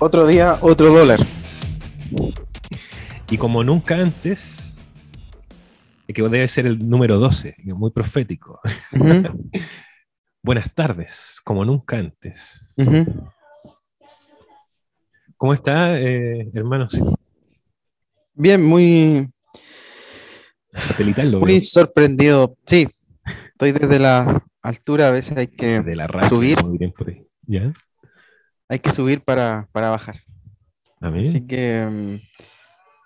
Otro día, otro dólar. Y como nunca antes, que debe ser el número 12, muy profético. Buenas tardes, como nunca antes. ¿Cómo está, eh, hermano? Bien, muy. Satelital, lo Muy sorprendido. Sí, estoy desde la altura, a veces hay que subir. ¿Ya? Hay que subir para, bajar. Así que mm,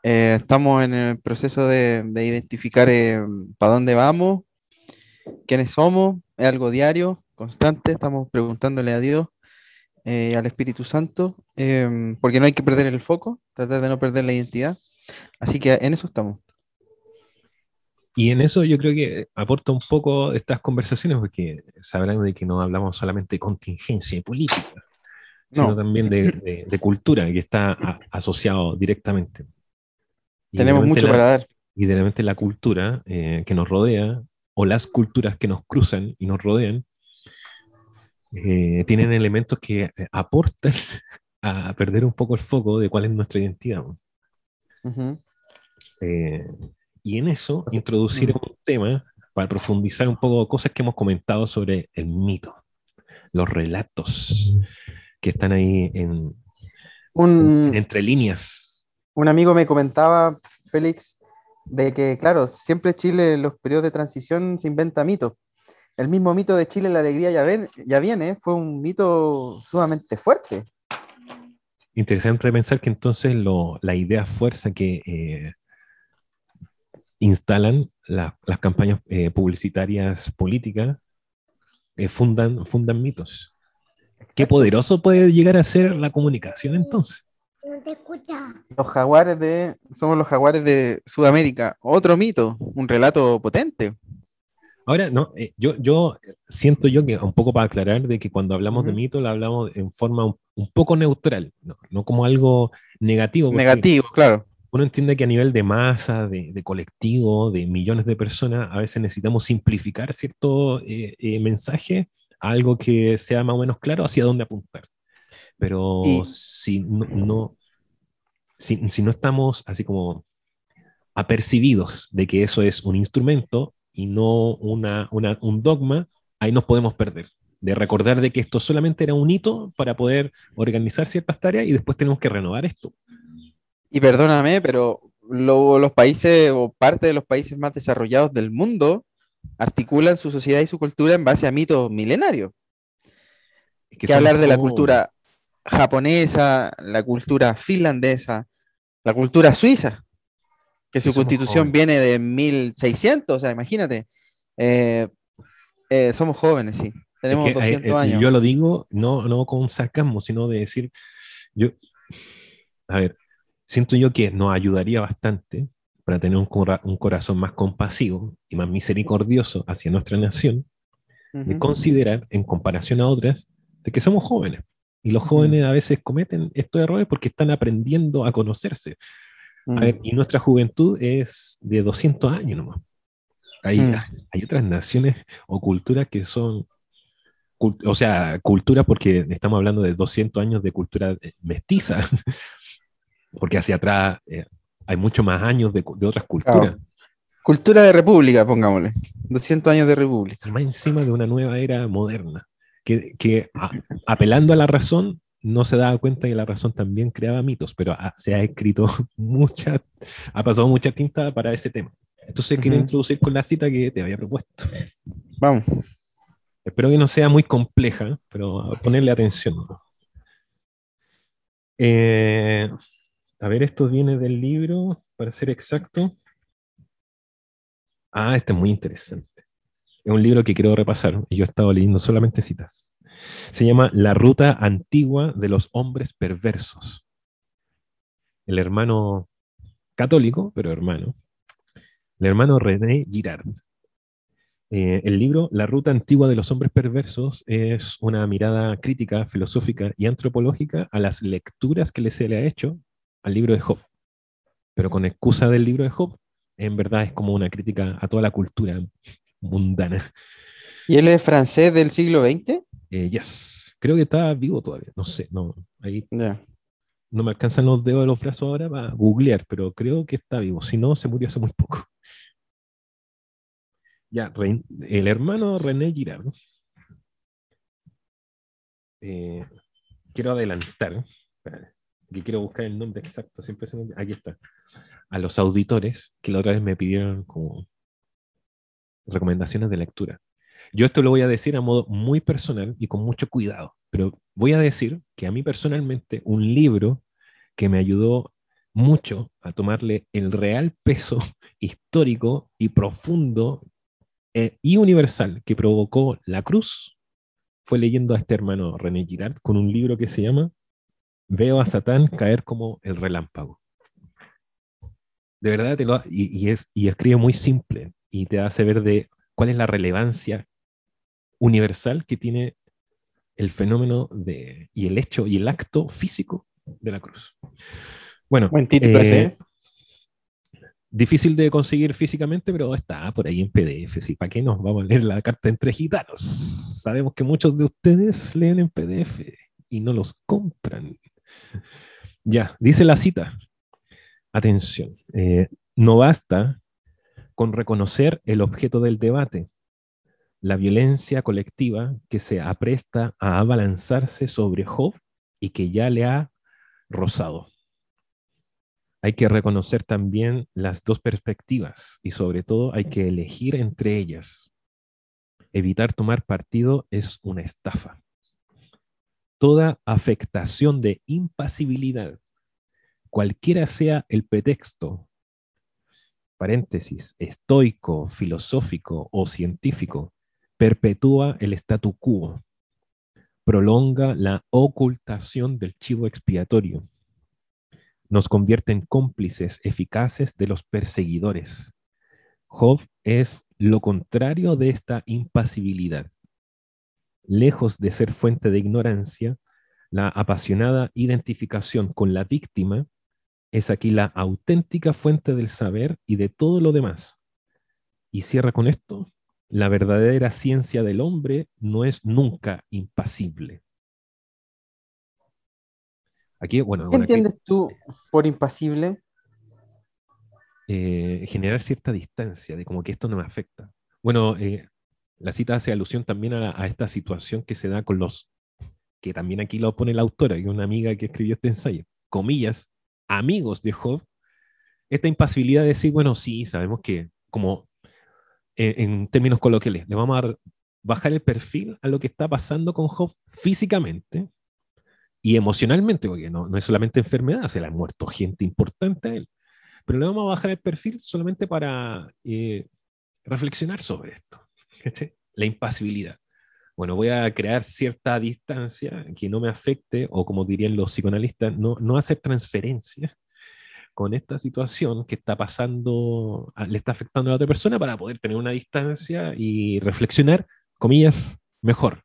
eh, estamos en el proceso de, identificar eh, para dónde vamos, quiénes somos, es algo diario, constante, estamos preguntándole a Dios, eh, al Espíritu Santo, porque no hay que perder el foco, tratar de no perder la identidad. Así que en eso estamos. Y en eso yo creo que aporta un poco estas conversaciones, porque sabrán de que no hablamos solamente de contingencia y política, sino también de, cultura, que está asociado directamente. Tenemos mucho para dar. Y realmente la cultura eh, que nos rodea, o las culturas que nos cruzan y nos rodean, eh, tienen elementos que eh, aportan a perder un poco el foco de cuál es nuestra identidad. y en eso, introducir un tema para profundizar un poco cosas que hemos comentado sobre el mito, los relatos que están ahí en, entre líneas. Un amigo me comentaba, Félix, de que, claro, siempre Chile en los periodos de transición se inventa mitos. El mismo mito de Chile, la alegría ya, ven, ya viene, fue un mito sumamente fuerte. Interesante pensar que entonces la idea fuerza que eh, instalan las campañas eh, publicitarias políticas eh, fundan, fundan mitos. Qué poderoso puede llegar a ser la comunicación entonces. Los jaguares de. Somos los jaguares de Sudamérica. Otro mito, un relato potente. Ahora, no, eh, yo, yo siento yo que, un poco para aclarar, de que cuando hablamos de mito, lo hablamos en forma un, poco neutral, no, como algo negativo. Negativo, claro. Uno entiende que a nivel de masa, de, colectivo, de millones de personas, a veces necesitamos simplificar cierto eh, eh, mensaje algo que sea más o menos claro hacia dónde apuntar. Pero si, no, si, no estamos así como apercibidos de que eso es un instrumento y no una, un dogma, ahí nos podemos perder. De recordar de que esto solamente era un hito para poder organizar ciertas tareas y después tenemos que renovar esto. Y perdóname, pero los países o parte de los países más desarrollados del mundo articulan su sociedad y su cultura en base a mitos milenarios. que, hablar de la cultura japonesa, la cultura finlandesa, la cultura suiza, que su constitución viene de 1600, o sea, imagínate. Eh, eh, somos jóvenes, sí. Tenemos 200 eh, años. Yo lo digo no, no con sarcasmo, sino de decir, yo, a ver, siento yo que nos ayudaría bastante para tener un, un, corazón más compasivo y más misericordioso hacia nuestra nación, de considerar, en comparación a otras, de que somos jóvenes. Y los jóvenes a veces cometen estos errores porque están aprendiendo a conocerse. y nuestra juventud es de 200 años nomás. Hay, hay otras naciones o culturas que son, o sea, cultura porque estamos hablando de 200 años de cultura eh, mestiza, porque hacia atrás eh, hay mucho más años de, otras culturas. Cultura de república, pongámosle. 200 años de república. más encima de una nueva era moderna, que, apelando a la razón no se daba cuenta que la razón también creaba mitos, pero se ha escrito mucha, ha pasado mucha tinta para ese tema. Entonces quiero introducir con la cita que te había propuesto. Vamos. Espero que no sea muy compleja, pero ponerle atención. Eh, a ver, esto viene del libro, para ser exacto. Ah, este es muy interesante. Es un libro que quiero repasar y yo he estado leyendo solamente citas. Se llama La ruta antigua de los hombres perversos. El hermano católico, pero hermano, el hermano René Girard. Eh, el libro La ruta antigua de los hombres perversos es una mirada crítica, filosófica y antropológica a las lecturas que se le ha hecho al libro de Job, pero con excusa del libro de Job, en verdad es como una crítica a toda la cultura mundana. ¿Y él es francés del siglo XX? Eh, yes. Creo que está vivo todavía, no sé, no, ahí. no me alcanzan los dedos de los brazos ahora para googlear, pero creo que está vivo. Si no, se murió hace muy poco. Ya, el hermano René Girard. Eh, quiero adelantar, que quiero buscar el nombre exacto, siempre se me... aquí está. A los auditores que la otra vez me pidieron como recomendaciones de lectura. Yo esto lo voy a decir a modo muy personal y con mucho cuidado, pero voy a decir que a mí personalmente un libro que me ayudó mucho a tomarle el real peso histórico y profundo eh, y universal que provocó la cruz fue leyendo a este hermano René Girard con un libro que se llama Veo a Satán caer como el relámpago. De verdad, te lo, y, es, y escribe muy simple y te hace ver de cuál es la relevancia universal que tiene el fenómeno de, y el hecho y el acto físico de la cruz. Bueno, Buen título ¿eh? Difícil de conseguir físicamente, pero está por ahí en PDF. ¿sí? ¿Para qué nos vamos a leer la carta entre gitanos? Sabemos que muchos de ustedes leen en PDF y no los compran. Ya, dice la cita. Atención, eh, no basta con reconocer el objeto del debate, la violencia colectiva que se apresta a abalanzarse sobre Job y que ya le ha rozado. Hay que reconocer también las dos perspectivas y sobre todo hay que elegir entre ellas. Evitar tomar partido es una estafa. Toda afectación de impasibilidad, cualquiera sea el pretexto, paréntesis, estoico, filosófico o científico, perpetúa el statu quo, prolonga la ocultación del chivo expiatorio, nos convierte en cómplices eficaces de los perseguidores. Job es lo contrario de esta impasibilidad. Lejos de ser fuente de ignorancia, la apasionada identificación con la víctima es aquí la auténtica fuente del saber y de todo lo demás. Y cierra con esto, la verdadera ciencia del hombre no es nunca impasible. Aquí, bueno, ¿Qué entiendes tú por impasible? Eh, generar cierta distancia de como que esto no me afecta. Bueno, eh, la cita hace alusión también a, esta situación que se da con los, que también aquí lo pone la autora, que es una amiga que escribió este ensayo, comillas, amigos de Job, esta impasibilidad de decir, bueno, sí, sabemos que como en, términos coloquiales, le vamos a bajar el perfil a lo que está pasando con Job físicamente y emocionalmente, porque no, no es solamente enfermedad, se le ha muerto gente importante a él, pero le vamos a bajar el perfil solamente para eh, reflexionar sobre esto, la impasibilidad. Bueno, voy a crear cierta distancia que no me afecte, o como dirían los psicoanalistas, no, no hacer transferencias con esta situación que está pasando, le está afectando a la otra persona para poder tener una distancia y reflexionar, comillas, mejor.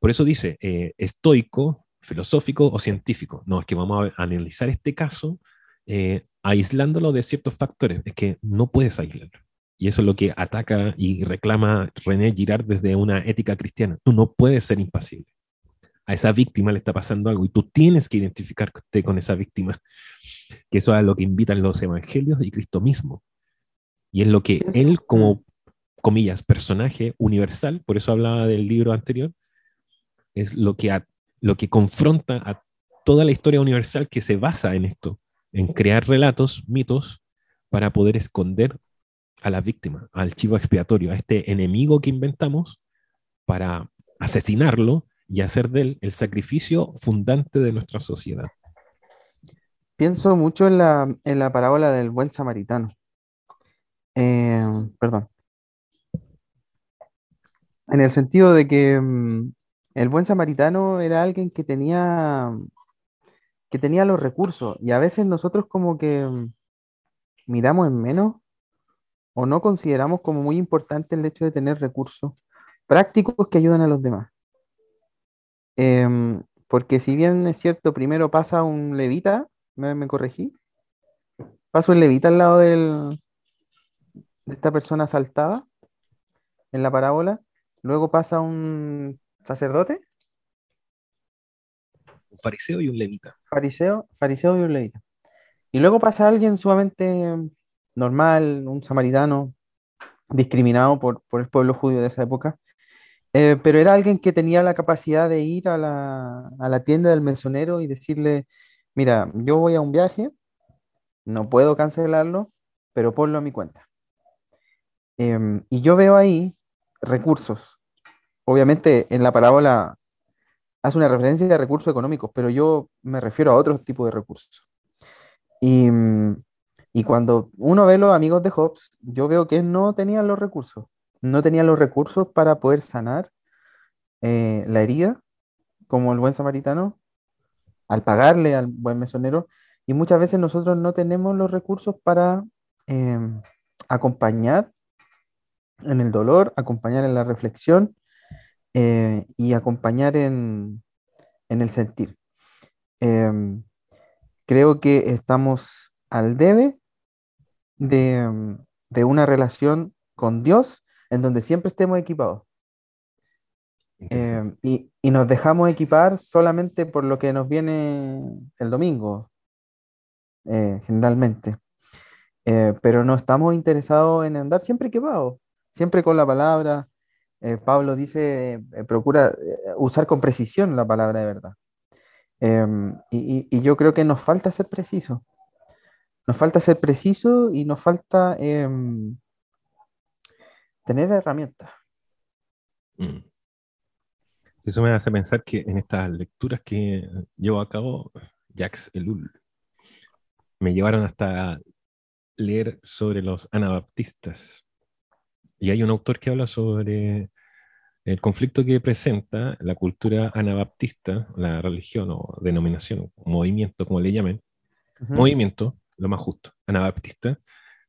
Por eso dice, eh, estoico, filosófico o científico. No, es que vamos a analizar este caso eh, aislándolo de ciertos factores. Es que no puedes aislarlo. Y eso es lo que ataca y reclama René Girard desde una ética cristiana. Tú no puedes ser impasible a esa víctima le está pasando algo y tú tienes que identificarte con esa víctima, que eso es a lo que invitan los evangelios y Cristo mismo. Y es lo que él como, comillas, personaje universal, por eso hablaba del libro anterior, es lo que, lo que confronta a toda la historia universal que se basa en esto, en crear relatos, mitos, para poder esconder a la víctima, al chivo expiatorio, a este enemigo que inventamos para asesinarlo y hacer de él el sacrificio fundante de nuestra sociedad. Pienso mucho en la, en la parábola del buen samaritano. Eh, perdón. En el sentido de que mm, el buen samaritano era alguien que tenía, que tenía los recursos y a veces nosotros como que mm, miramos en menos o no consideramos como muy importante el hecho de tener recursos prácticos que ayudan a los demás. Em, porque si bien es cierto, primero pasa un levita, me, corregí, pasa un levita al lado del, de esta persona asaltada en la parábola, luego pasa un sacerdote. Un fariseo y un levita. Fariseo, fariseo y un levita. Y luego pasa alguien sumamente normal, un samaritano, discriminado por, el pueblo judío de esa época, eh, pero era alguien que tenía la capacidad de ir a la, a la tienda del mesonero y decirle, mira, yo voy a un viaje, no puedo cancelarlo, pero ponlo a mi cuenta. Em, y yo veo ahí recursos. Obviamente en la parábola hace una referencia a recursos económicos, pero yo me refiero a otro tipo de recursos. Y, y cuando uno ve los amigos de Hobbes, yo veo que no tenían los recursos. No tenían los recursos para poder sanar eh, la herida, como el buen samaritano, al pagarle al buen mesonero. Y muchas veces nosotros no tenemos los recursos para em, acompañar en el dolor, acompañar en la reflexión eh, y acompañar en, el sentir. Em, creo que estamos al debe de, una relación con Dios en donde siempre estemos equipados. Em, y, nos dejamos equipar solamente por lo que nos viene el domingo, eh, generalmente. Eh, pero no estamos interesados en andar siempre equipados siempre con la palabra. Eh, Pablo dice, eh, procura eh, usar con precisión la palabra de verdad. Em, y, yo creo que nos falta ser preciso. Nos falta ser preciso y nos falta em, tener herramientas. Mm. Eso me hace pensar que en estas lecturas que llevo a cabo, Jacques Elul, me llevaron hasta leer sobre los anabaptistas. Y hay un autor que habla sobre el conflicto que presenta la cultura anabaptista, la religión o denominación, movimiento, como le llamen, movimiento, lo más justo, anabaptista,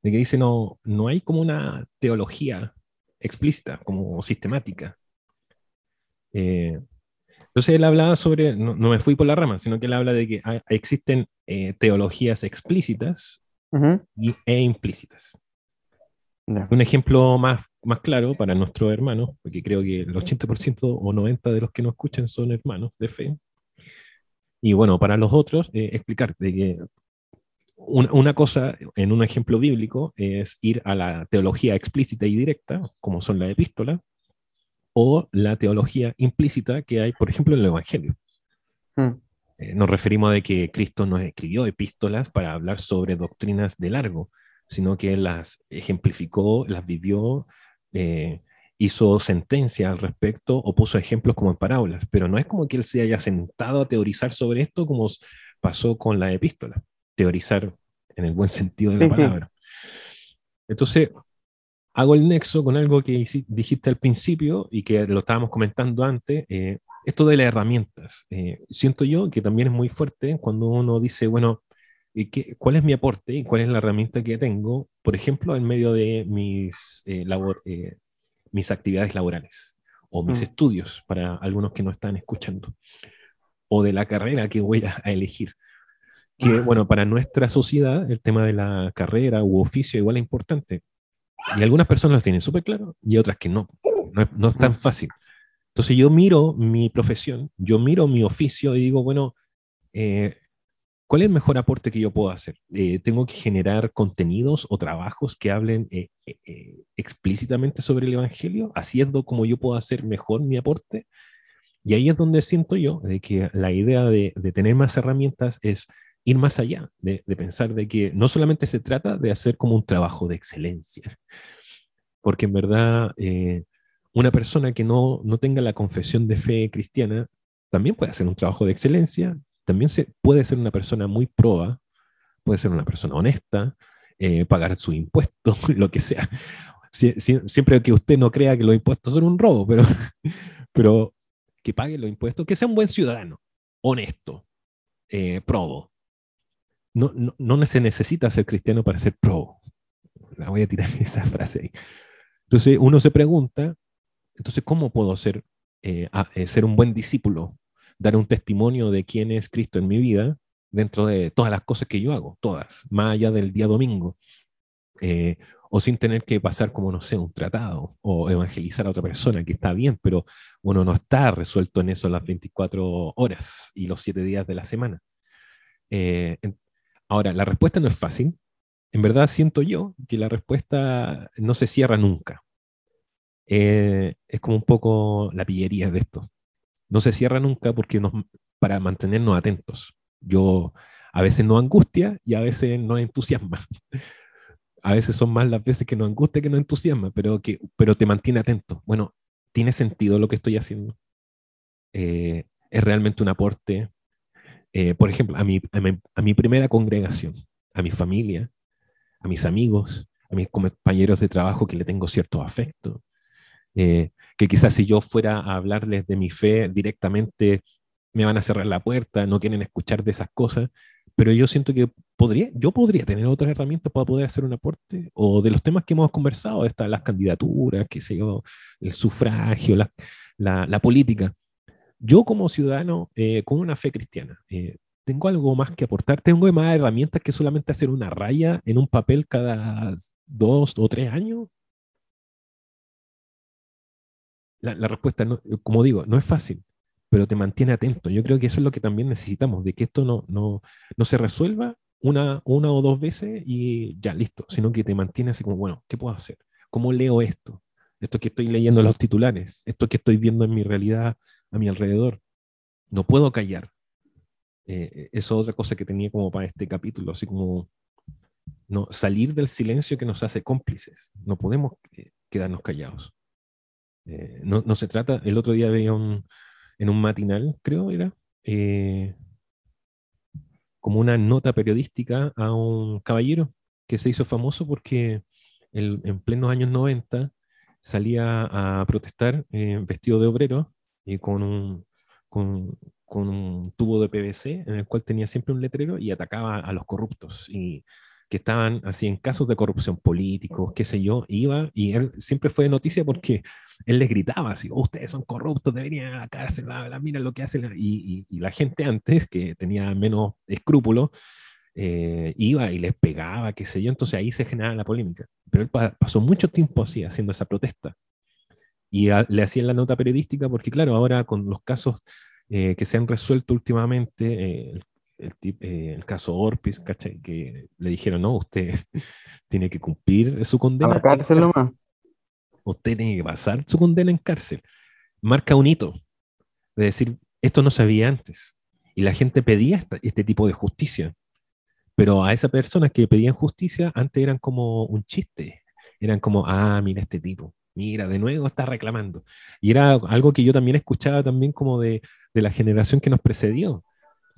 de que dice no, no hay como una teología explícita, como sistemática. Eh, entonces él hablaba sobre, no, me fui por la rama, sino que él habla de que existen eh, teologías explícitas y, e implícitas. Un ejemplo más, más claro para nuestros hermanos, porque creo que el 80% o 90% de los que nos escuchan son hermanos de fe. Y bueno, para los otros, eh, explicar de que una, cosa en un ejemplo bíblico es ir a la teología explícita y directa, como son la epístola, o la teología implícita que hay, por ejemplo, en el Evangelio. Hmm. Eh, nos referimos a de que Cristo nos escribió epístolas para hablar sobre doctrinas de largo, sino que las ejemplificó, las vivió, eh, hizo sentencia al respecto o puso ejemplos como en parábolas, pero no es como que él se haya sentado a teorizar sobre esto como pasó con la epístola, teorizar en el buen sentido de la palabra. Entonces, hago el nexo con algo que dijiste al principio y que lo estábamos comentando antes, eh, esto de las herramientas. Eh, siento yo que también es muy fuerte cuando uno dice, bueno, ¿Cuál es mi aporte y cuál es la herramienta que tengo, por ejemplo, en medio de mis, eh, labor, eh, mis actividades laborales o mis mm. estudios para algunos que no están escuchando, o de la carrera que voy a, elegir? Que, bueno, para nuestra sociedad el tema de la carrera u oficio igual es importante. Y algunas personas lo tienen súper claro y otras que no. No es, no es tan fácil. Entonces yo miro mi profesión, yo miro mi oficio y digo, bueno, eh, ¿Cuál es el mejor aporte que yo puedo hacer? Eh, ¿Tengo que generar contenidos o trabajos que hablen eh, eh, explícitamente sobre el Evangelio, haciendo como yo puedo hacer mejor mi aporte? Y ahí es donde siento yo de que la idea de, tener más herramientas es ir más allá, de, pensar de que no solamente se trata de hacer como un trabajo de excelencia, porque en verdad una persona que no, no tenga la confesión de fe cristiana también puede hacer un trabajo de excelencia, también se, puede ser una persona muy proba, puede ser una persona honesta, eh, pagar su impuesto, lo que sea. siempre que usted no crea que los impuestos son un robo, pero, pero que pague los impuestos, que sea un buen ciudadano, honesto, eh, probo. No, no, no, se necesita ser cristiano para ser probo. La voy a tirar esa frase ahí. Entonces uno se pregunta, entonces, ¿cómo puedo ser, eh, ser un buen discípulo dar un testimonio de quién es Cristo en mi vida dentro de todas las cosas que yo hago, todas, más allá del día domingo. Eh, o sin tener que pasar como, no sé, un tratado o evangelizar a otra persona, que está bien, pero uno no está resuelto en eso las 24 horas y los 7 días de la semana. Eh, ahora, la respuesta no es fácil. En verdad siento yo que la respuesta no se cierra nunca. Eh, es como un poco la pillería de esto. No se cierra nunca porque nos, para mantenernos atentos. Yo a veces no angustia y a veces no entusiasma. a veces son más las veces que nos angustia que nos entusiasma, pero, que, pero te mantiene atento. Bueno, ¿tiene sentido lo que estoy haciendo? Eh, ¿Es realmente un aporte? Eh, por ejemplo, a mi, a mi primera congregación, a mi familia, a mis amigos, a mis compañeros de trabajo que le tengo cierto afecto, eh, que quizás si yo fuera a hablarles de mi fe directamente me van a cerrar la puerta, no quieren escuchar de esas cosas, pero yo siento que podría, yo podría tener otras herramientas para poder hacer un aporte, o de los temas que hemos conversado, están las candidaturas, qué sé yo, el sufragio, la, la, política. Yo como ciudadano eh, con una fe cristiana, eh, ¿tengo algo más que aportar? ¿Tengo más herramientas que solamente hacer una raya en un papel cada dos o tres años? La, respuesta, como digo, no es fácil pero te mantiene atento. Yo creo que eso es lo que también necesitamos, de que esto no, no, no se resuelva una, una o dos veces y ya listo, sino que te mantiene así como, bueno, ¿qué puedo hacer? ¿Cómo leo esto? Esto que estoy leyendo los titulares, esto que estoy viendo en mi realidad a mi alrededor. No puedo callar. Eh, eso es otra cosa que tenía como para este capítulo, así como no, salir del silencio que nos hace cómplices. No podemos eh, quedarnos callados. Eh, no, no, se trata, el otro día veía un, en un matinal, creo era, eh, como una nota periodística a un caballero que se hizo famoso porque en plenos años 90 salía a protestar eh, vestido de obrero y con un, con, con un tubo de PVC en el cual tenía siempre un letrero y atacaba a los corruptos. Y que estaban así en casos de corrupción políticos, qué sé yo, iba y él siempre fue de noticia porque él les gritaba así, oh, ustedes son corruptos, deberían ir a la cárcel, mira lo que hacen. Y, y, la gente antes, que tenía menos escrúpulos, eh, iba y les pegaba, qué sé yo, entonces ahí se generaba la polémica. Pero él pasó mucho tiempo así, haciendo esa protesta. Y le hacían la nota periodística porque, claro, ahora con los casos eh, que se han resuelto últimamente, eh, el, eh, el caso Orpis, ¿cachai? Que le dijeron, no, usted tiene que cumplir su condena. A la cárcel nomás. Usted tiene que pasar su condena en cárcel. Marca un hito de decir, esto no se había antes. Y la gente pedía este tipo de justicia. Pero a esas personas que pedían justicia antes eran como un chiste. Eran como, ah, mira este tipo. Mira, de nuevo está reclamando. Y era algo que yo también escuchaba también como de, de la generación que nos precedió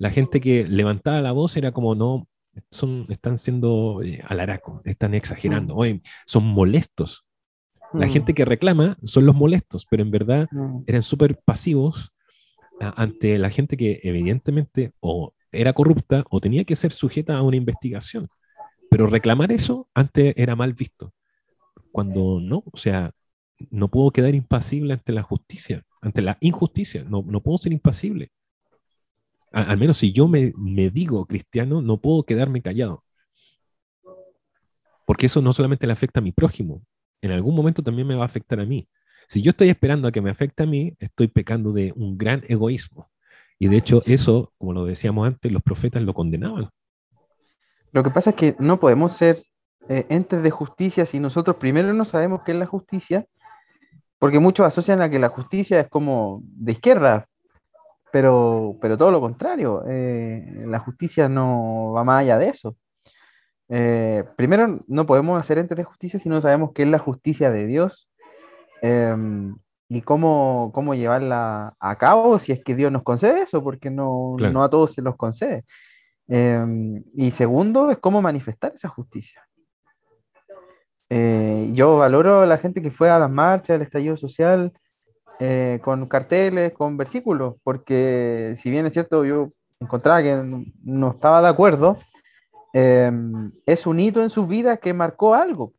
la gente que levantaba la voz era como, no, son, están siendo eh, alaracos, están exagerando, mm. son molestos. La mm. gente que reclama son los molestos, pero en verdad mm. eran súper pasivos ante la gente que evidentemente o era corrupta o tenía que ser sujeta a una investigación. Pero reclamar eso antes era mal visto. Cuando no, o sea, no puedo quedar impasible ante la justicia, ante la injusticia, no, no puedo ser impasible al menos si yo me, digo cristiano, no puedo quedarme callado. Porque eso no solamente le afecta a mi prójimo, en algún momento también me va a afectar a mí. Si yo estoy esperando a que me afecte a mí, estoy pecando de un gran egoísmo. Y de hecho eso, como lo decíamos antes, los profetas lo condenaban. Lo que pasa es que no podemos ser eh, entes de justicia si nosotros primero no sabemos qué es la justicia, porque muchos asocian a que la justicia es como de izquierda, pero, pero todo lo contrario, eh, la justicia no va más allá de eso. Eh, primero, no podemos hacer entes de justicia si no sabemos qué es la justicia de Dios em, y cómo, cómo llevarla a cabo si es que Dios nos concede eso, porque no, no a todos se los concede. Em, y segundo, es cómo manifestar esa justicia. Eh, yo valoro a la gente que fue a las marchas, el estallido social, eh, con carteles, con versículos, porque si bien es cierto, yo encontraba que no estaba de acuerdo, em, es un hito en su vida que marcó algo.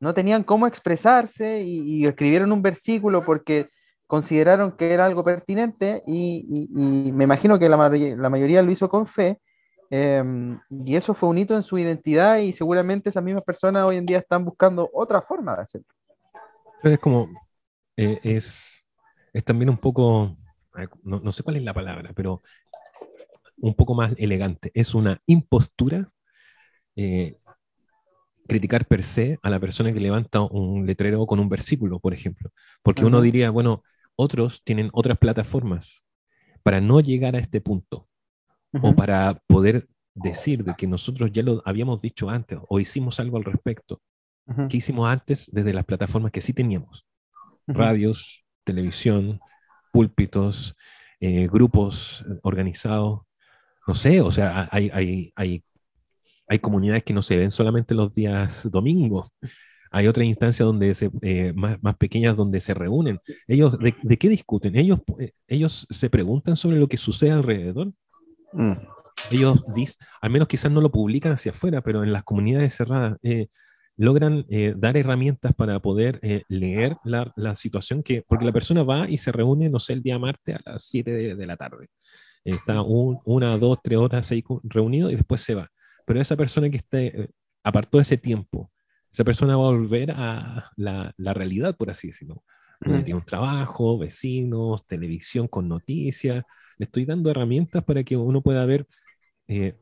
No tenían cómo expresarse y, escribieron un versículo porque consideraron que era algo pertinente y, me imagino que la, la, mayoría lo hizo con fe Em, y eso fue un hito en su identidad y seguramente esas mismas personas hoy en día están buscando otra forma de hacerlo. es como, eh, es, es también un poco, no, no, sé cuál es la palabra, pero un poco más elegante. Es una impostura eh, criticar per se a la persona que levanta un letrero con un versículo, por ejemplo. Porque uno diría, bueno, otros tienen otras plataformas para no llegar a este punto o para poder decir de que nosotros ya lo habíamos dicho antes o hicimos algo al respecto. ¿Qué hicimos antes desde las plataformas que sí teníamos? Radios, televisión, púlpitos, eh, grupos organizados. No sé, o sea, hay, hay, hay, hay, comunidades que no se ven solamente los días domingos. Hay otras instancias donde se, eh, más, más, pequeñas donde se reúnen. Ellos, ¿de, de qué discuten? Ellos, eh, ellos se preguntan sobre lo que sucede alrededor. Mm. Ellos, al menos quizás no lo publican hacia afuera, pero en las comunidades cerradas eh, logran eh, dar herramientas para poder eh, leer la, situación que, porque la persona va y se reúne, no sé, el día martes a las 7 de, la tarde. Está una, dos, tres horas ahí reunido y después se va. Pero esa persona que esté, apartó ese tiempo, esa persona va a volver a la realidad, por así decirlo. Tiene un trabajo, vecinos, televisión con noticias, le estoy dando herramientas para que uno pueda ver, eh,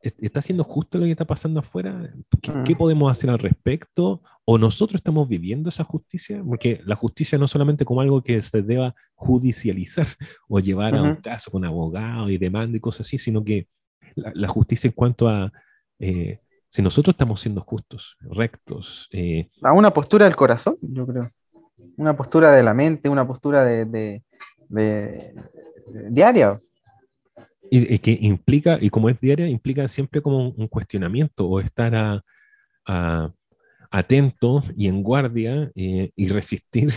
¿está siendo justo lo que está pasando afuera? ¿Qué, mm. podemos hacer al respecto? ¿O nosotros estamos viviendo esa justicia? Porque la justicia no solamente como algo que se deba judicializar o llevar a un caso con abogado y demanda y cosas así, sino que la, justicia en cuanto a... Eh, si nosotros estamos siendo justos, rectos. Eh, a una postura del corazón, yo creo. Una postura de la mente, una postura de, diaria. Y, que implica, y como es diaria, implica siempre como un, cuestionamiento o estar a, atento y en guardia eh, y resistir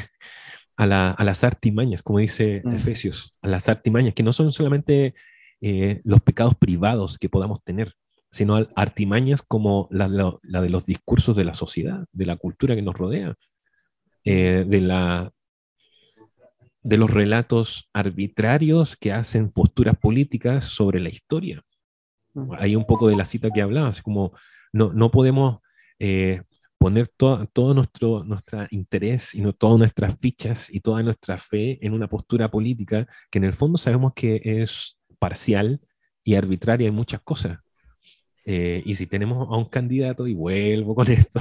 a, las artimañas, como dice mm. Efesios, a las artimañas, que no son solamente eh, los pecados privados que podamos tener, sino artimañas como la, de los discursos de la sociedad, de la cultura que nos rodea, eh, de la de los relatos arbitrarios que hacen posturas políticas sobre la historia. Hay un poco de la cita que hablaba, así como no, no podemos eh, poner todo nuestro interés y no, todas nuestras fichas y toda nuestra fe en una postura política que en el fondo sabemos que es parcial y arbitraria en muchas cosas. Eh, y si tenemos a un candidato, y vuelvo con esto,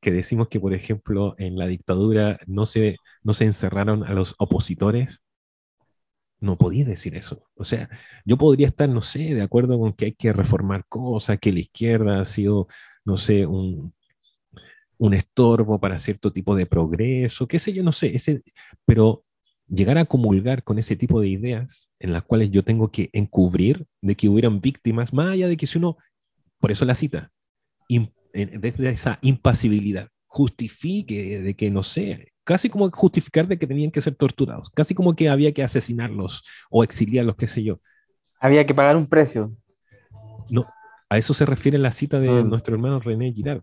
que decimos que, por ejemplo, en la dictadura no se, no se encerraron a los opositores, no podía decir eso. O sea, yo podría estar, no sé, de acuerdo con que hay que reformar cosas, que la izquierda ha sido, no sé, un, un estorbo para cierto tipo de progreso, qué sé yo, no sé, ese, pero llegar a comulgar con ese tipo de ideas en las cuales yo tengo que encubrir de que hubieran víctimas, más allá de que si uno por eso la cita, desde esa impasibilidad, justifique de que, no sé, casi como justificar de que tenían que ser torturados, casi como que había que asesinarlos o exiliarlos, qué sé yo. Había que pagar un precio. No, a eso se refiere la cita de mm. nuestro hermano René Girard.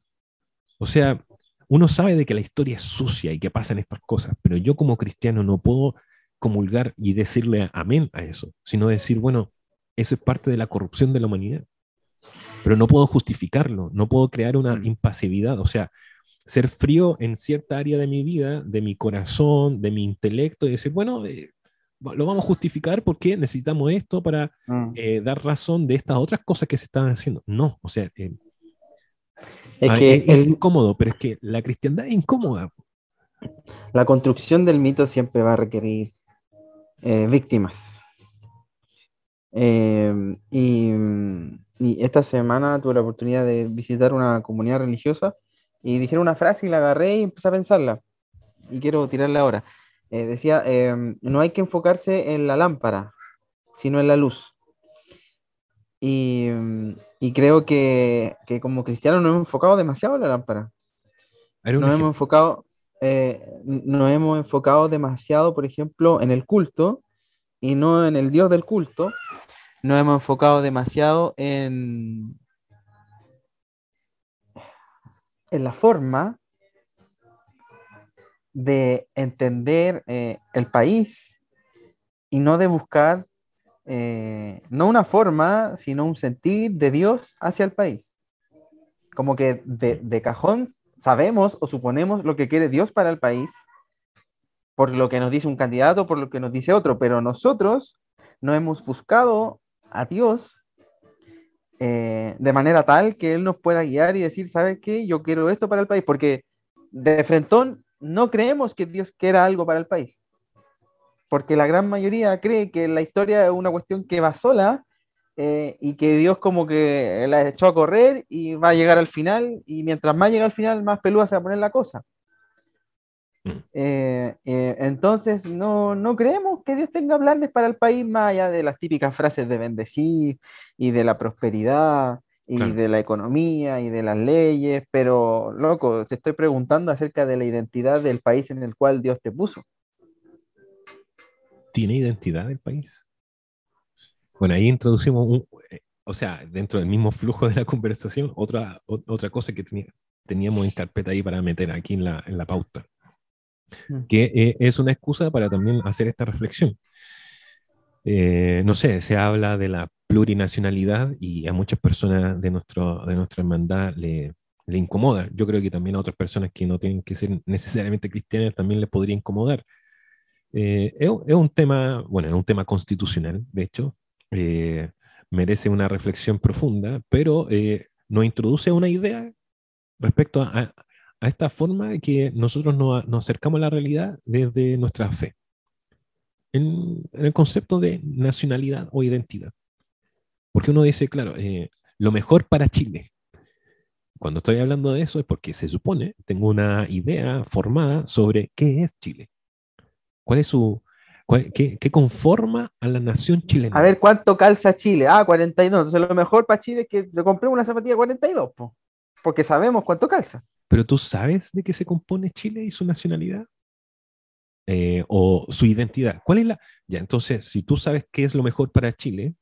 O sea, uno sabe de que la historia es sucia y que pasan estas cosas, pero yo como cristiano no puedo comulgar y decirle amén a eso, sino decir, bueno, eso es parte de la corrupción de la humanidad pero no puedo justificarlo, no puedo crear una mm. impasividad, o sea, ser frío en cierta área de mi vida, de mi corazón, de mi intelecto, y decir, bueno, eh, lo vamos a justificar porque necesitamos esto para mm. eh, dar razón de estas otras cosas que se están haciendo. No, o sea, eh, es, que es, incómodo, pero es que la cristiandad es incómoda. La construcción del mito siempre va a requerir víctimas. Y y esta semana tuve la oportunidad de visitar una comunidad religiosa y dijeron una frase y la agarré y empecé a pensarla. Y quiero tirarla ahora. Eh, decía, em, no hay que enfocarse en la lámpara, sino en la luz. Y, y creo que, que, como cristianos nos hemos enfocado demasiado en la lámpara. Nos hemos, enfocado, eh, nos hemos enfocado demasiado, por ejemplo, en el culto y no en el Dios del culto nos hemos enfocado demasiado en, en la forma de entender eh, el país y no de buscar eh, no una forma, sino un sentir de Dios hacia el país. Como que de, de cajón sabemos o suponemos lo que quiere Dios para el país, por lo que nos dice un candidato, por lo que nos dice otro, pero nosotros no hemos buscado a Dios eh, de manera tal que Él nos pueda guiar y decir, ¿sabes qué? Yo quiero esto para el país, porque de frentón no creemos que Dios quiera algo para el país, porque la gran mayoría cree que la historia es una cuestión que va sola eh, y que Dios como que la echó a correr y va a llegar al final y mientras más llega al final, más peluda se va a poner la cosa. Mm. Eh, eh, entonces, no, no creemos que Dios tenga planes para el país más allá de las típicas frases de bendecir y de la prosperidad y de la economía y de las leyes, pero loco, te estoy preguntando acerca de la identidad del país en el cual Dios te puso. ¿Tiene identidad el país? Bueno, ahí introducimos, un, eh, o sea, dentro del mismo flujo de la conversación, otra, otra cosa que teníamos en carpeta ahí para meter aquí en la, en la pauta. Que eh, es una excusa para también hacer esta reflexión. Eh, no sé, se habla de la plurinacionalidad y a muchas personas de, nuestro, de nuestra hermandad le, le incomoda. Yo creo que también a otras personas que no tienen que ser necesariamente cristianas también les podría incomodar. es, es, un tema, bueno, es un tema constitucional, de hecho, eh, merece una reflexión profunda, pero eh, nos introduce una idea respecto a, esta forma que nosotros nos, acercamos a la realidad desde nuestra fe, en, el concepto de nacionalidad o identidad. Porque uno dice, claro, eh, lo mejor para Chile. Cuando estoy hablando de eso es porque se supone, tengo una idea formada sobre qué es Chile. ¿Cuál es su, ¿Qué, conforma a la nación chilena? A ver, ¿cuánto calza Chile? Ah, 42. Entonces lo mejor para Chile es que le compré una zapatilla 42, porque sabemos cuánto calza. Pero tú sabes de qué se compone Chile y su nacionalidad. Eh, o su identidad. ¿Cuál es la? Ya, entonces, si tú sabes qué es lo mejor para Chile,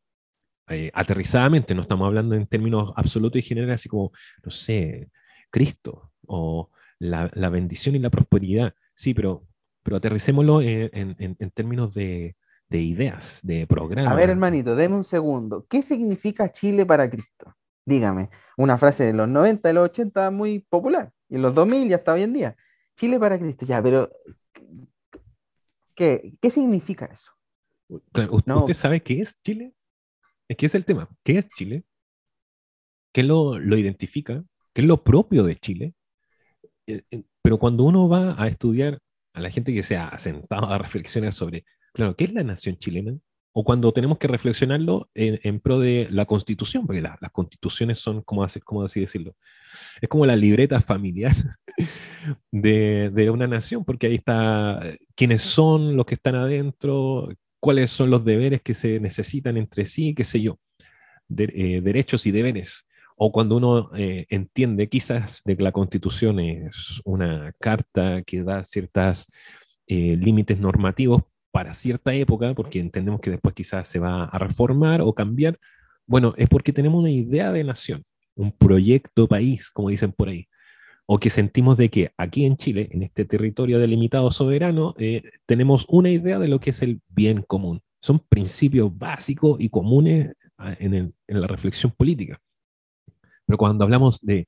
eh, aterrizadamente, no estamos hablando en términos absolutos y generales, así como, no sé, Cristo o la, la bendición y la prosperidad. Sí, pero pero aterricémoslo en, términos de, ideas, de programas. A ver, hermanito, deme un segundo. ¿Qué significa Chile para Cristo? Dígame, una frase de los 90, de los 80 muy popular, y en los 2000 ya está hoy en día. Chile para Cristo, ya, pero ¿qué, qué significa eso? ¿Usted sabe qué es Chile? Es que es el tema. ¿Qué es Chile? ¿Qué lo, lo identifica? ¿Qué es lo propio de Chile? Eh, eh, pero cuando uno va a estudiar a la gente que se ha sentado a reflexionar sobre, claro, ¿qué es la nación chilena? O cuando tenemos que reflexionarlo en, pro de la constitución, porque las constituciones son, como así, así decirlo? Es como la libreta familiar de, de, una nación, porque ahí está eh, quiénes son los que están adentro, cuáles son los deberes que se necesitan entre sí, qué sé yo, eh, derechos y deberes o cuando uno eh, entiende quizás de que la constitución es una carta que da ciertos eh, límites normativos para cierta época, porque entendemos que después quizás se va a reformar o cambiar, bueno, es porque tenemos una idea de nación, un proyecto país, como dicen por ahí, o que sentimos de que aquí en Chile, en este territorio delimitado soberano, eh, tenemos una idea de lo que es el bien común. Son principios básicos y comunes ah, en la reflexión política. Pero cuando hablamos de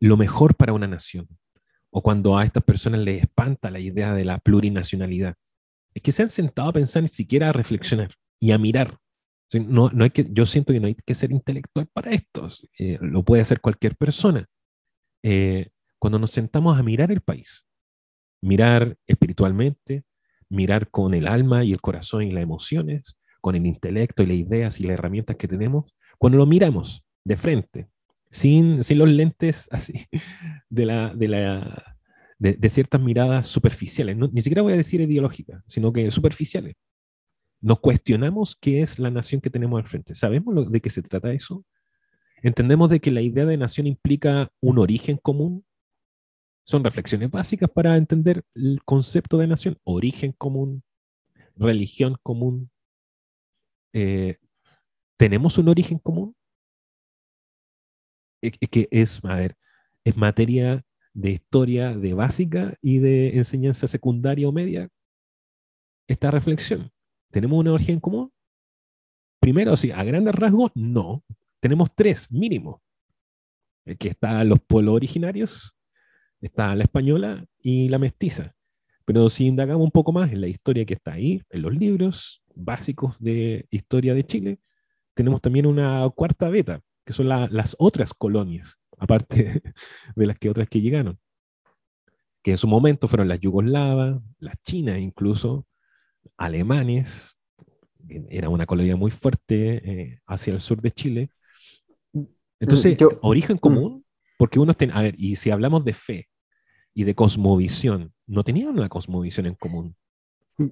lo mejor para una nación, o cuando a estas personas les espanta la idea de la plurinacionalidad, es que se han sentado a pensar, ni siquiera a reflexionar y a mirar. No, no hay que, yo siento que no hay que ser intelectual para esto, eh, lo puede hacer cualquier persona. Eh, cuando nos sentamos a mirar el país, mirar espiritualmente, mirar con el alma y el corazón y las emociones, con el intelecto y las ideas y las herramientas que tenemos, cuando lo miramos de frente, sin, sin los lentes así de, la, de, la, de, ciertas miradas superficiales, ni siquiera voy a decir ideológicas, sino que superficiales. Nos cuestionamos qué es la nación que tenemos al frente. ¿Sabemos de qué se trata eso? ¿Entendemos de que la idea de nación implica un origen común? Son reflexiones básicas para entender el concepto de nación. Origen común, religión común. Eh, ¿Tenemos un origen común? que es, a es materia de historia de básica y de enseñanza secundaria o media esta reflexión. ¿Tenemos una origen común? primero, sí, a grandes rasgos, no. Tenemos tres mínimo. Eh, que está los pueblos originarios, está la española y la mestiza. Pero si indagamos un poco más en la historia que está ahí, en los libros básicos de historia de Chile, tenemos también una cuarta beta, que son las otras colonias, aparte de las que otras que llegaron, que en su momento fueron las yugoslavas, las chinas incluso, alemanes, era una colonia muy fuerte eh, hacia el sur de Chile. Entonces, origen mm. común, porque uno tiene, a ver, y si hablamos de fe y de cosmovisión, no tenían una cosmovisión en común. Mm.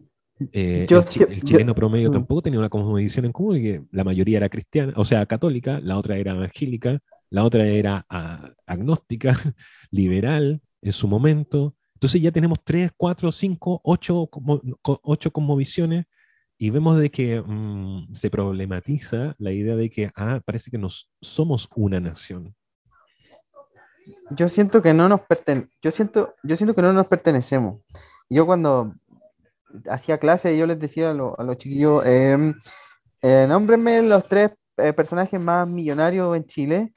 Eh, el, chileno promedio mm. tampoco tenía una cosmovisión en común, que la mayoría era cristiana, o sea, católica, la otra era evangélica, la otra era ah, agnóstica, liberal en su momento. Entonces ya tenemos tres, cuatro, cinco, ocho, ocho cosmovisiones y vemos de que mm, se problematiza la idea de que, ah, parece que nos somos una nación. Yo siento que no nos perten yo siento, yo siento que no nos pertenecemos. Yo cuando hacía clase, yo les decía a, los chiquillos, eh, eh, nómbrenme los tres eh, personajes más millonarios en Chile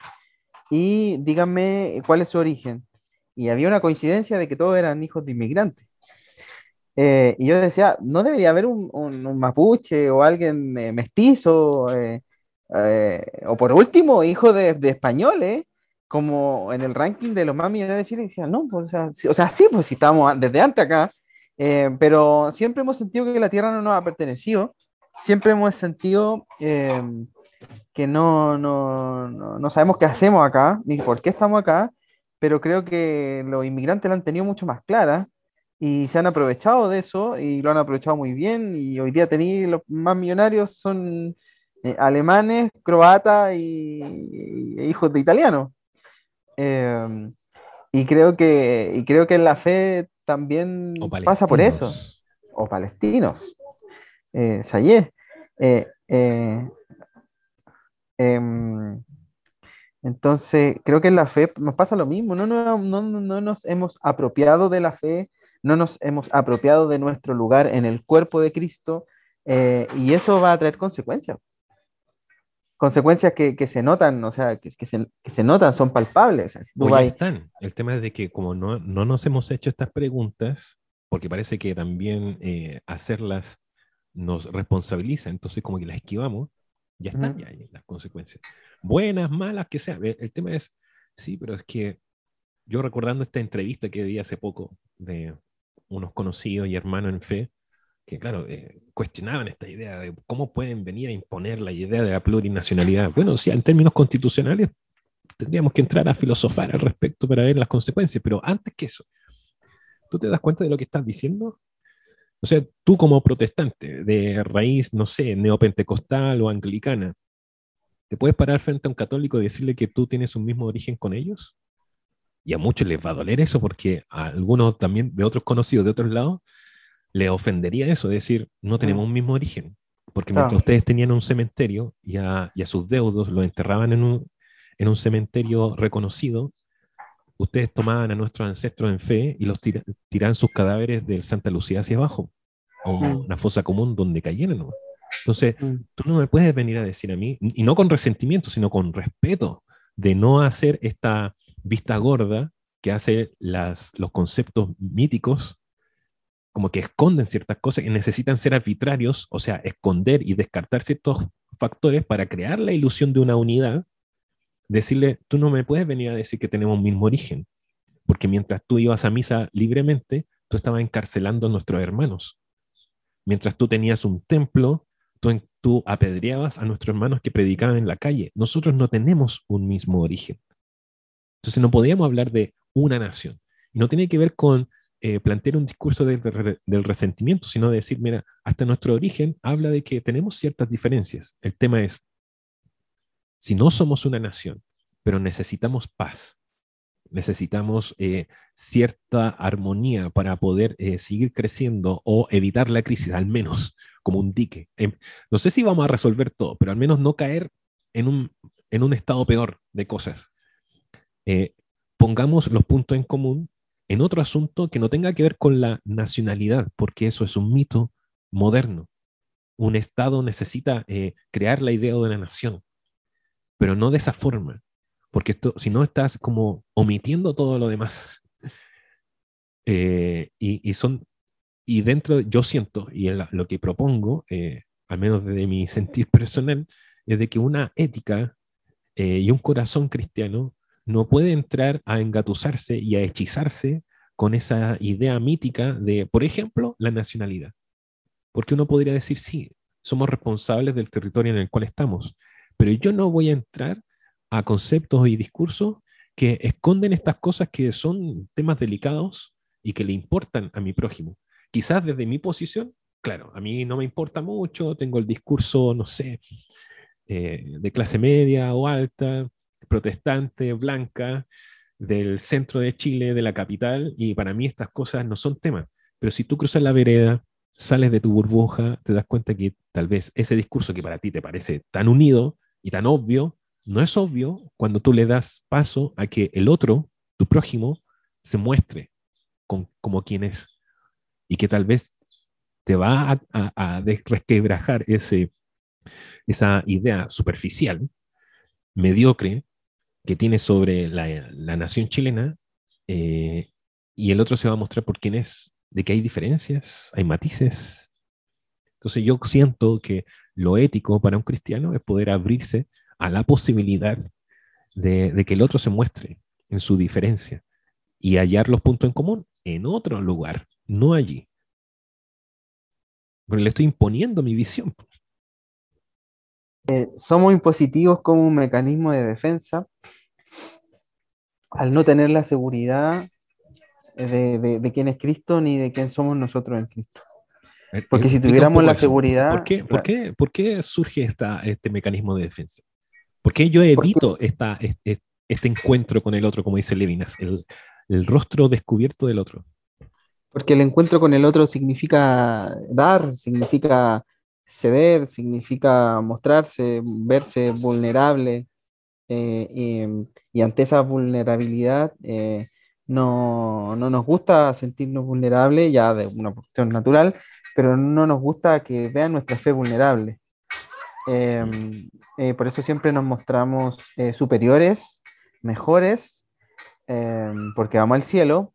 y díganme cuál es su origen. Y había una coincidencia de que todos eran hijos de inmigrantes. Eh, y yo decía, no debería haber un, un, mapuche o alguien mestizo, eh, eh, o por último, hijo de, de, españoles, como en el ranking de los más millonarios de Chile. Decía, no, pues, o, sea, sí, o sea, sí, pues si estamos desde antes acá, pero siempre hemos sentido que la tierra no nos ha pertenecido, siempre hemos sentido que no, no, no, no sabemos qué hacemos acá, ni por qué estamos acá, pero creo que los inmigrantes la han tenido mucho más clara y se han aprovechado de eso y lo han aprovechado muy bien y hoy día tenéis los más millonarios son eh, alemanes, croatas y, hijos de italianos. Em, y creo que y creo que la fe también pasa por eso. O palestinos. Eh, Sayé. Eh, eh, entonces, creo que en la fe nos pasa lo mismo. No, no, no, no nos hemos apropiado de la fe no nos hemos apropiado de nuestro lugar en el cuerpo de Cristo eh, y eso va a traer consecuencias. Consecuencias que, que se notan, o sea, que, que, se, que se, notan, son palpables. están. El tema es de que como no, no, nos hemos hecho estas preguntas, porque parece que también eh, hacerlas nos responsabiliza, entonces como que las esquivamos, ya están ya las consecuencias. Buenas, malas, que sean. El tema es, sí, pero es que yo recordando esta entrevista que di hace poco de unos conocidos y hermanos en fe, que claro, eh, cuestionaban esta idea de cómo pueden venir a imponer la idea de la plurinacionalidad. Bueno, sí, en términos constitucionales tendríamos que entrar a filosofar al respecto para ver las consecuencias, pero antes que eso, ¿tú te das cuenta de lo que estás diciendo? O sea, tú como protestante de raíz, no sé, neopentecostal o anglicana, ¿te puedes parar frente a un católico y decirle que tú tienes un mismo origen con ellos? Y a muchos les va a doler eso porque a algunos también de otros conocidos de otros lados les ofendería eso, es decir, no tenemos un mismo origen. Porque mientras ustedes tenían un cementerio y a, y a sus deudos los enterraban en un, en un, cementerio reconocido, ustedes tomaban a nuestros ancestros en fe y los tiraban sus cadáveres del Santa Lucía hacia abajo, a una fosa común donde cayeran. Entonces, tú no me puedes venir a decir a mí, y no con resentimiento, sino con respeto, de no hacer esta vista gorda que hace las, los conceptos míticos como que esconden ciertas cosas y necesitan ser arbitrarios, o sea, esconder y descartar ciertos factores para crear la ilusión de una unidad, decirle, tú no me puedes venir a decir que tenemos un mismo origen, porque mientras tú ibas a misa libremente, tú estabas encarcelando a nuestros hermanos. Mientras tú tenías un templo, tú, apedreabas a nuestros hermanos que predicaban en la calle. Nosotros no tenemos un mismo origen. Entonces no podíamos hablar de una nación. No tiene que ver con eh, plantear un discurso del resentimiento, sino de decir, mira, hasta nuestro origen habla de que tenemos ciertas diferencias. El tema es, si no somos una nación, pero necesitamos paz, necesitamos eh, cierta armonía para poder eh, seguir creciendo o evitar la crisis, al menos como un dique. Em, no sé si vamos a resolver todo, pero al menos no caer en un, en un estado peor de cosas. Eh, pongamos los puntos en común en otro asunto que no tenga que ver con la nacionalidad, porque eso es un mito moderno. un Estado necesita crear la idea de una nación, pero no de esa forma, porque esto, si no estás como omitiendo todo lo demás. Eh, y, son, y dentro, yo siento, y lo que propongo, eh, al menos desde mi sentir personal, es de que una ética y un corazón cristiano no puede entrar a engatusarse y a hechizarse con esa idea mítica de, por ejemplo, la nacionalidad. Porque uno podría decir, sí, somos responsables del territorio en el cual estamos, pero yo no voy a entrar a conceptos y discursos que esconden estas cosas que son temas delicados y que le importan a mi prójimo. Quizás desde mi posición, claro, a mí no me importa mucho, tengo el discurso, no sé, eh, de clase media o alta, protestante, blanca, del centro de Chile, de la capital, y para mí estas cosas no son temas. Pero si tú cruzas la vereda, sales de tu burbuja, te das cuenta que tal vez ese discurso que para ti te parece tan unido y tan obvio, no es obvio cuando tú le das paso a que el otro, tu prójimo, se muestre como quien es. Y que tal vez te va a, a, ese, esa idea superficial, mediocre, que tiene sobre la, nación chilena eh, y el otro se va a mostrar por quién es, de que hay diferencias, hay matices. Entonces yo siento que lo ético para un cristiano es poder abrirse a la posibilidad de, que el otro se muestre en su diferencia y hallar los puntos en común en otro lugar, no allí. Pero le estoy imponiendo mi visión. Eh, somos impositivos como un mecanismo de defensa al no tener la seguridad de, quién es Cristo ni de quién somos nosotros en Cristo. Eh, Porque si tuviéramos la seguridad... ¿Por qué, por qué, por qué surge esta, este mecanismo de defensa? ¿Por qué yo evito esta, este, este, encuentro con el otro, como dice Levinas, el, el rostro descubierto del otro? Porque el encuentro con el otro significa dar, significa ceder, significa mostrarse, verse vulnerable, eh, y, ante esa vulnerabilidad eh, no, no, nos gusta sentirnos vulnerables, ya de una cuestión natural, pero no nos gusta que vean nuestra fe vulnerable. Em, eh, por eso siempre nos mostramos superiores, mejores, em, porque vamos al cielo,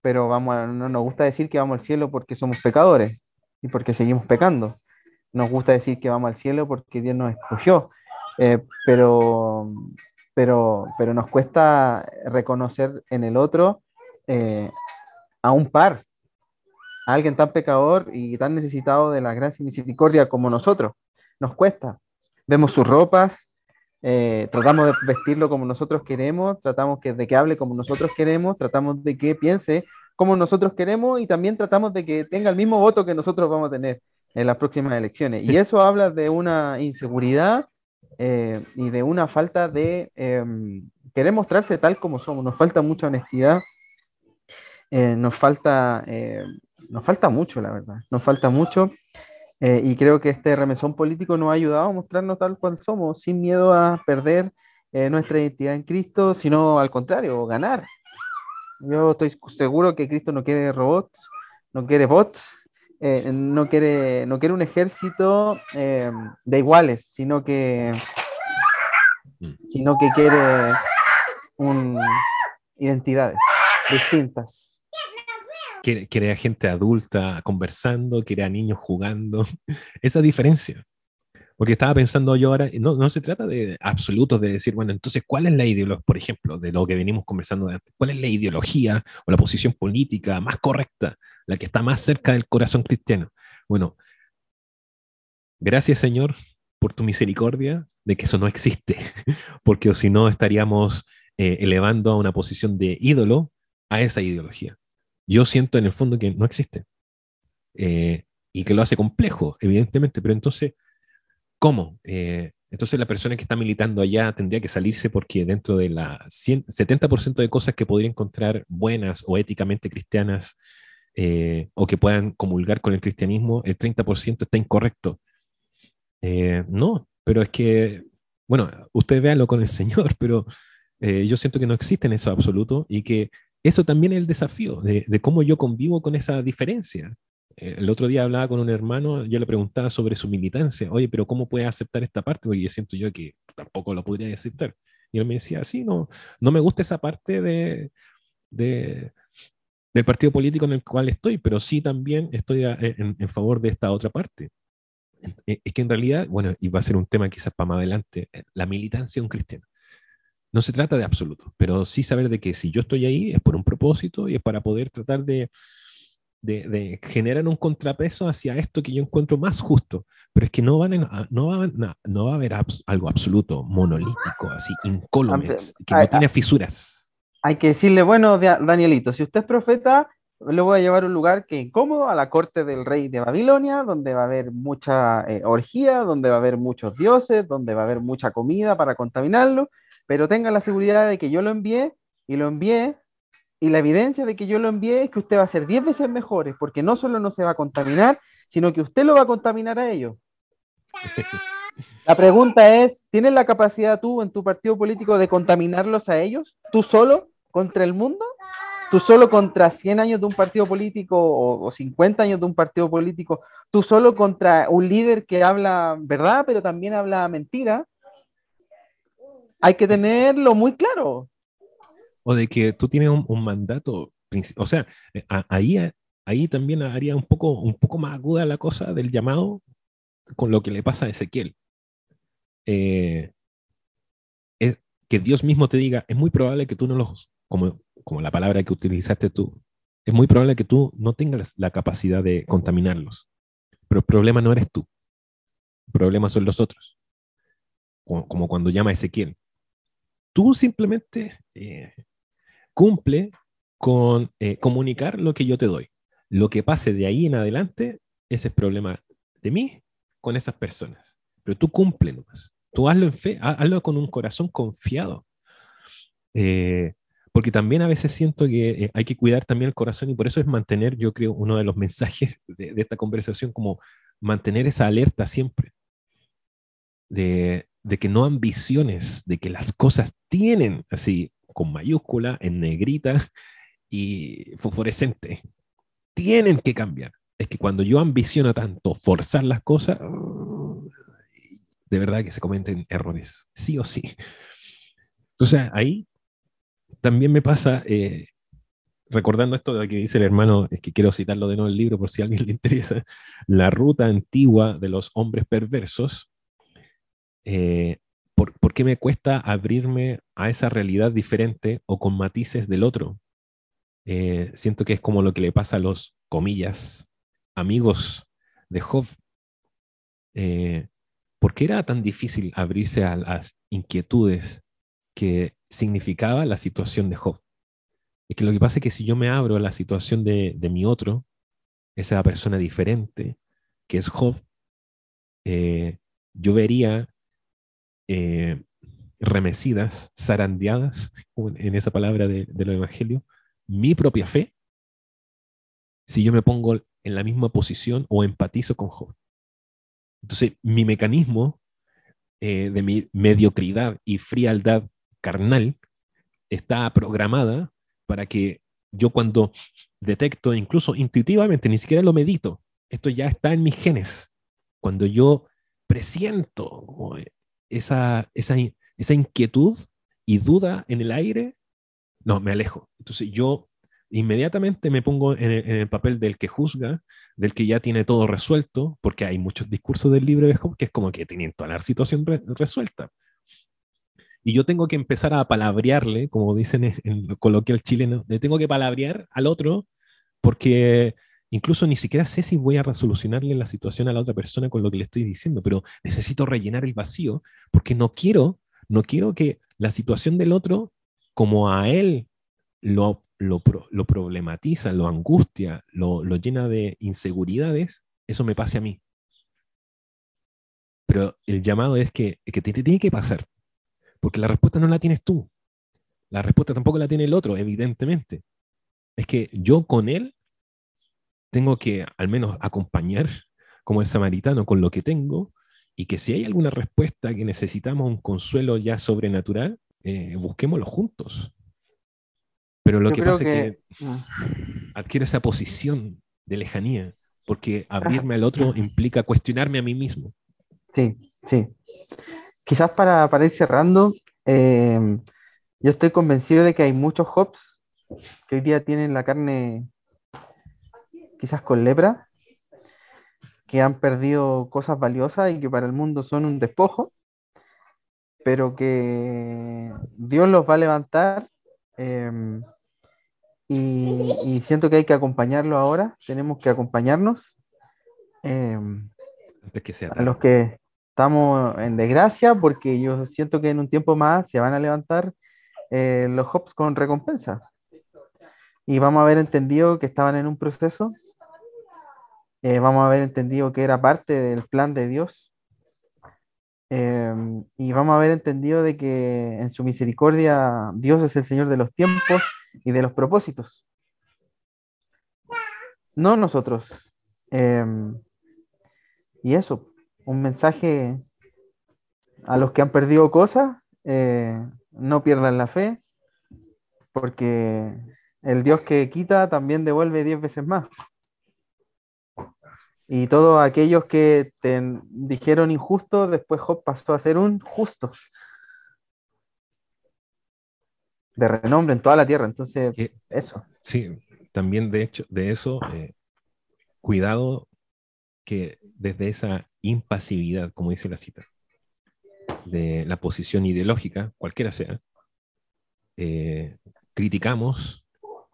pero vamos no nos gusta decir que vamos al cielo porque somos pecadores y porque seguimos pecando nos gusta decir que vamos al cielo porque Dios nos escogió, eh, pero, pero, pero nos cuesta reconocer en el otro eh, a un par, a alguien tan pecador y tan necesitado de la gracia y misericordia como nosotros. Nos cuesta. Vemos sus ropas, eh, tratamos de vestirlo como nosotros queremos, tratamos que, de que hable como nosotros queremos, tratamos de que piense como nosotros queremos y también tratamos de que tenga el mismo voto que nosotros vamos a tener en las próximas elecciones. Y eso habla de una inseguridad eh, y de una falta de em, querer mostrarse tal como somos. Nos falta mucha honestidad, eh, nos, falta, eh, nos falta mucho, la verdad. Nos falta mucho. Y creo que este remesón político nos ha ayudado a mostrarnos tal cual somos, sin miedo a perder nuestra identidad en Cristo, sino al contrario, ganar. Yo estoy seguro que Cristo no quiere robots, no quiere bots, eh, no, quiere, no quiere un ejército eh, de iguales, sino que, mm. sino que quiere un, identidades distintas. Quiere, quiere, a gente adulta conversando, quiere a niños jugando. Esa diferencia. Porque estaba pensando yo ahora, no, no se trata de absolutos, de decir, bueno, entonces, ¿cuál es la ideología, por ejemplo, de lo que venimos conversando antes? ¿Cuál es la ideología o la posición política más correcta, la que está más cerca del corazón cristiano? Bueno, gracias Señor por tu misericordia de que eso no existe, porque si no estaríamos eh, elevando a una posición de ídolo a esa ideología. Yo siento en el fondo que no existe. Eh, y que lo hace complejo, evidentemente, pero entonces ¿Cómo? Eh, entonces la persona que está militando allá tendría que salirse porque dentro de la 70% de cosas que podría encontrar buenas o éticamente cristianas eh, o que puedan comulgar con el cristianismo, el 30% está incorrecto. Eh, no, pero es que, bueno, usted véalo con el Señor, pero yo siento que no existe en eso absoluto y que eso también es el desafío de, de cómo yo convivo con esa diferencia. el otro día hablaba con un hermano, yo le preguntaba sobre su militancia, oye, pero ¿cómo puede aceptar esta parte? Porque siento yo que tampoco lo podría aceptar. Y él me decía, sí, no, no me gusta esa parte de, de del partido político en el cual estoy, pero sí también estoy en, en, favor de esta otra parte. Es que en realidad, bueno, y va a ser un tema quizás para más adelante, la militancia de un cristiano. No se trata de absoluto, pero sí saber de que si yo estoy ahí es por un propósito y es para poder tratar de, de, generar un contrapeso hacia esto que yo encuentro más justo. Pero es que no, van no, va, no, va a haber algo absoluto, monolítico, así, incólume, que no tiene fisuras. Hay que decirle, bueno, Danielito, si usted es profeta, le voy a llevar a un lugar que incómodo, a la corte del rey de Babilonia, donde va a haber mucha eh, orgía, donde va a haber muchos dioses, donde va a haber mucha comida para contaminarlo, pero tenga la seguridad de que yo lo envié y lo envié y la evidencia de que yo lo envié es que usted va a ser 10 veces mejor, porque no solo no se va a contaminar, sino que usted lo va a contaminar a ellos. La pregunta es, ¿tienes la capacidad tú en tu partido político de contaminarlos a ellos? ¿Tú solo contra el mundo? ¿Tú solo contra 100 años de un partido político o, o 50 años de un partido político? ¿Tú solo contra un líder que habla verdad, pero también habla mentira? Hay que tenerlo muy claro o de que tú tienes un, mandato, o sea, eh, ahí, ahí también haría un poco, un poco más aguda la cosa del llamado con lo que le pasa a Ezequiel. Eh, es que Dios mismo te diga, es muy probable que tú no los, como, como la palabra que utilizaste tú, es muy probable que tú no tengas la capacidad de contaminarlos. Pero el problema no eres tú. El problema son los otros. Como, cuando llama Ezequiel. Tú simplemente eh, cumple con eh, comunicar lo que yo te doy. Lo que pase de ahí en adelante, ese es problema de mí con esas personas. Pero tú cúmplelo. Tú hazlo en fe, hazlo con un corazón confiado. Eh, porque también a veces siento que eh, hay que cuidar también el corazón y por eso es mantener, yo creo, uno de los mensajes de, esta conversación, como mantener esa alerta siempre. De, de que no ambiciones, de que las cosas tienen así con mayúscula, en negrita y fosforescente. Tienen que cambiar. Es que cuando yo ambiciono tanto forzar las cosas, de verdad que se cometen errores, sí o sí. Entonces ahí también me pasa, eh, recordando esto de que dice el hermano, es que quiero citarlo de nuevo el libro por si a alguien le interesa, la ruta antigua de los hombres perversos, eh, ¿por, qué me cuesta abrirme a esa realidad diferente o con matices del otro? Eh, siento que es como lo que le pasa a los, comillas, amigos de Job. Eh, ¿Por qué era tan difícil abrirse a las inquietudes que significaba la situación de Job? Es que lo que pasa es que si yo me abro a la situación de, mi otro, esa persona diferente, que es Job, eh, yo vería eh, remecidas, zarandeadas, en esa palabra de, de los evangelios, mi propia fe, si yo me pongo en la misma posición o empatizo con Job. Entonces, mi mecanismo eh, de mi mediocridad y frialdad carnal está programada para que yo cuando detecto, incluso intuitivamente, ni siquiera lo medito, esto ya está en mis genes, cuando yo presiento esa, esa, esa inquietud y duda en el aire, no, me alejo. Entonces yo inmediatamente me pongo en el, papel del que juzga, del que ya tiene todo resuelto, porque hay muchos discursos del libro de Job que es como que tienen toda la situación resuelta. Y yo tengo que empezar a palabrearle, como dicen en, en coloquial chileno, le tengo que palabrear al otro porque Incluso ni siquiera sé si voy a resolucionarle la situación a la otra persona con lo que le estoy diciendo, pero necesito rellenar el vacío porque no quiero, no quiero que la situación del otro, como a él lo, lo, problematiza, lo angustia, lo, llena de inseguridades, eso me pase a mí. Pero el llamado es que, que te tiene que pasar, porque la respuesta no la tienes tú. La respuesta tampoco la tiene el otro, evidentemente. Es que yo con él tengo que al menos acompañar como el samaritano con lo que tengo y que si hay alguna respuesta que necesitamos un consuelo ya sobrenatural, eh, busquémoslo juntos. Pero lo que pasa es que ah. adquiero esa posición de lejanía, porque abrirme al otro implica cuestionarme a mí mismo. Sí, sí. Quizás para, para ir cerrando, em, yo estoy convencido de que hay muchos hops que hoy día tienen la carne quizás con lepra, que han perdido cosas valiosas y que para el mundo son un despojo, pero que Dios los va a levantar em, y, siento que hay que acompañarlo ahora, tenemos que acompañarnos. Em, que sea a los que estamos en desgracia, porque yo siento que en un tiempo más se van a levantar eh, los hops con recompensa. Y vamos a haber entendido que estaban en un proceso, eh, vamos a haber entendido que era parte del plan de Dios. Em, y vamos a haber entendido de que en su misericordia Dios es el Señor de los tiempos y de los propósitos. No nosotros. Em, y eso, un mensaje a los que han perdido cosas, eh, no pierdan la fe, porque el Dios que quita también devuelve diez veces más. Y todos aquellos que te dijeron injusto, después Job pasó a ser un justo. De renombre en toda la tierra. Entonces, eso. Sí, también de hecho, de eso, eh, cuidado que desde esa impasividad, como dice la cita, de la posición ideológica, cualquiera sea, eh, criticamos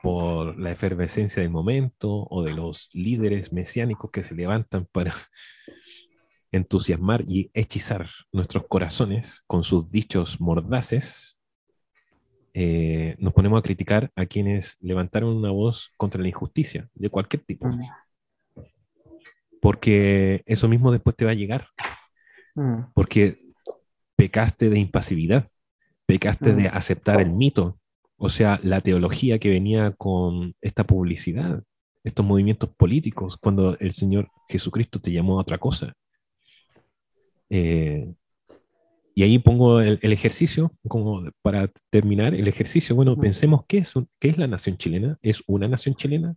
por la efervescencia del momento o de los líderes mesiánicos que se levantan para entusiasmar y hechizar nuestros corazones con sus dichos mordaces, eh, nos ponemos a criticar a quienes levantaron una voz contra la injusticia de cualquier tipo. Porque eso mismo después te va a llegar. Mm. Porque pecaste de impasividad, pecaste de mm. aceptar el mito, o sea, la teología que venía con esta publicidad, estos movimientos políticos, cuando el Señor Jesucristo te llamó a otra cosa. Eh, y ahí pongo el, ejercicio, como para terminar, el ejercicio, bueno, pensemos qué es, qué es la nación chilena. ¿Es una nación chilena?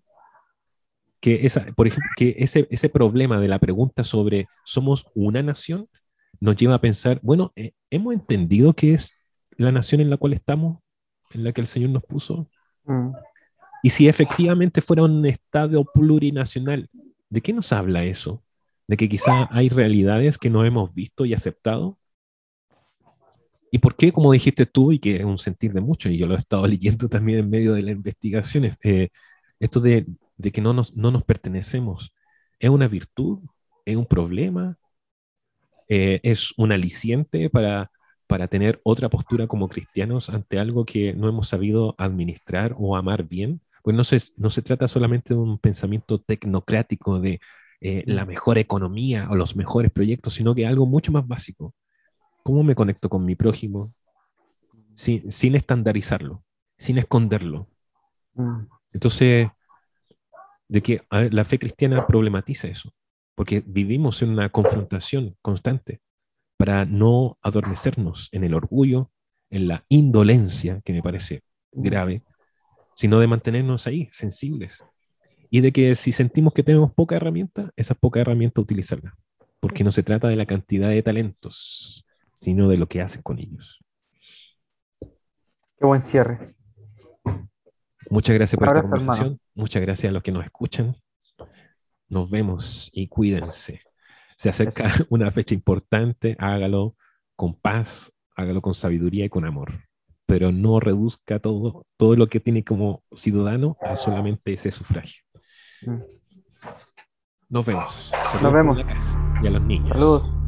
que, esa, por ejemplo, que ese, ese problema de la pregunta sobre ¿somos una nación? nos lleva a pensar, bueno, eh, ¿hemos entendido qué es la nación en la cual estamos, en la que el Señor nos puso? Mm. Y si efectivamente fuera un Estado plurinacional, ¿de qué nos habla eso? ¿De que quizá hay realidades que no hemos visto y aceptado? ¿Y por qué, como dijiste tú, y que es un sentir de mucho, y yo lo he estado leyendo también en medio de las investigaciones, eh, esto de de que no nos, no nos pertenecemos, ¿es una virtud? ¿Es un problema? Eh, ¿Es un aliciente para, para tener otra postura como cristianos ante algo que no hemos sabido administrar o amar bien? Pues no se, no se trata solamente de un pensamiento tecnocrático de eh, la mejor economía o los mejores proyectos, sino que algo mucho más básico. ¿Cómo me conecto con mi prójimo sin, sin estandarizarlo, sin esconderlo? Mm. Entonces, de que la fe cristiana problematiza eso, porque vivimos en una confrontación constante para no adormecernos en el orgullo, en la indolencia, que me parece grave, sino de mantenernos ahí, sensibles. Y de que si sentimos que tenemos poca herramienta, esa poca herramienta utilizarla, porque no se trata de la cantidad de talentos, sino de lo que hacen con ellos. Qué buen cierre. Muchas gracias por esta conversación. Muchas gracias a los que nos escuchan. Nos vemos y cuídense. Se acerca una fecha importante, hágalo con paz, hágalo con sabiduría y con amor. Pero no reduzca todo, todo lo que tiene como ciudadano a solamente ese sufragio. Mm. Nos vemos. Nos vemos. Y a los niños. Saludos.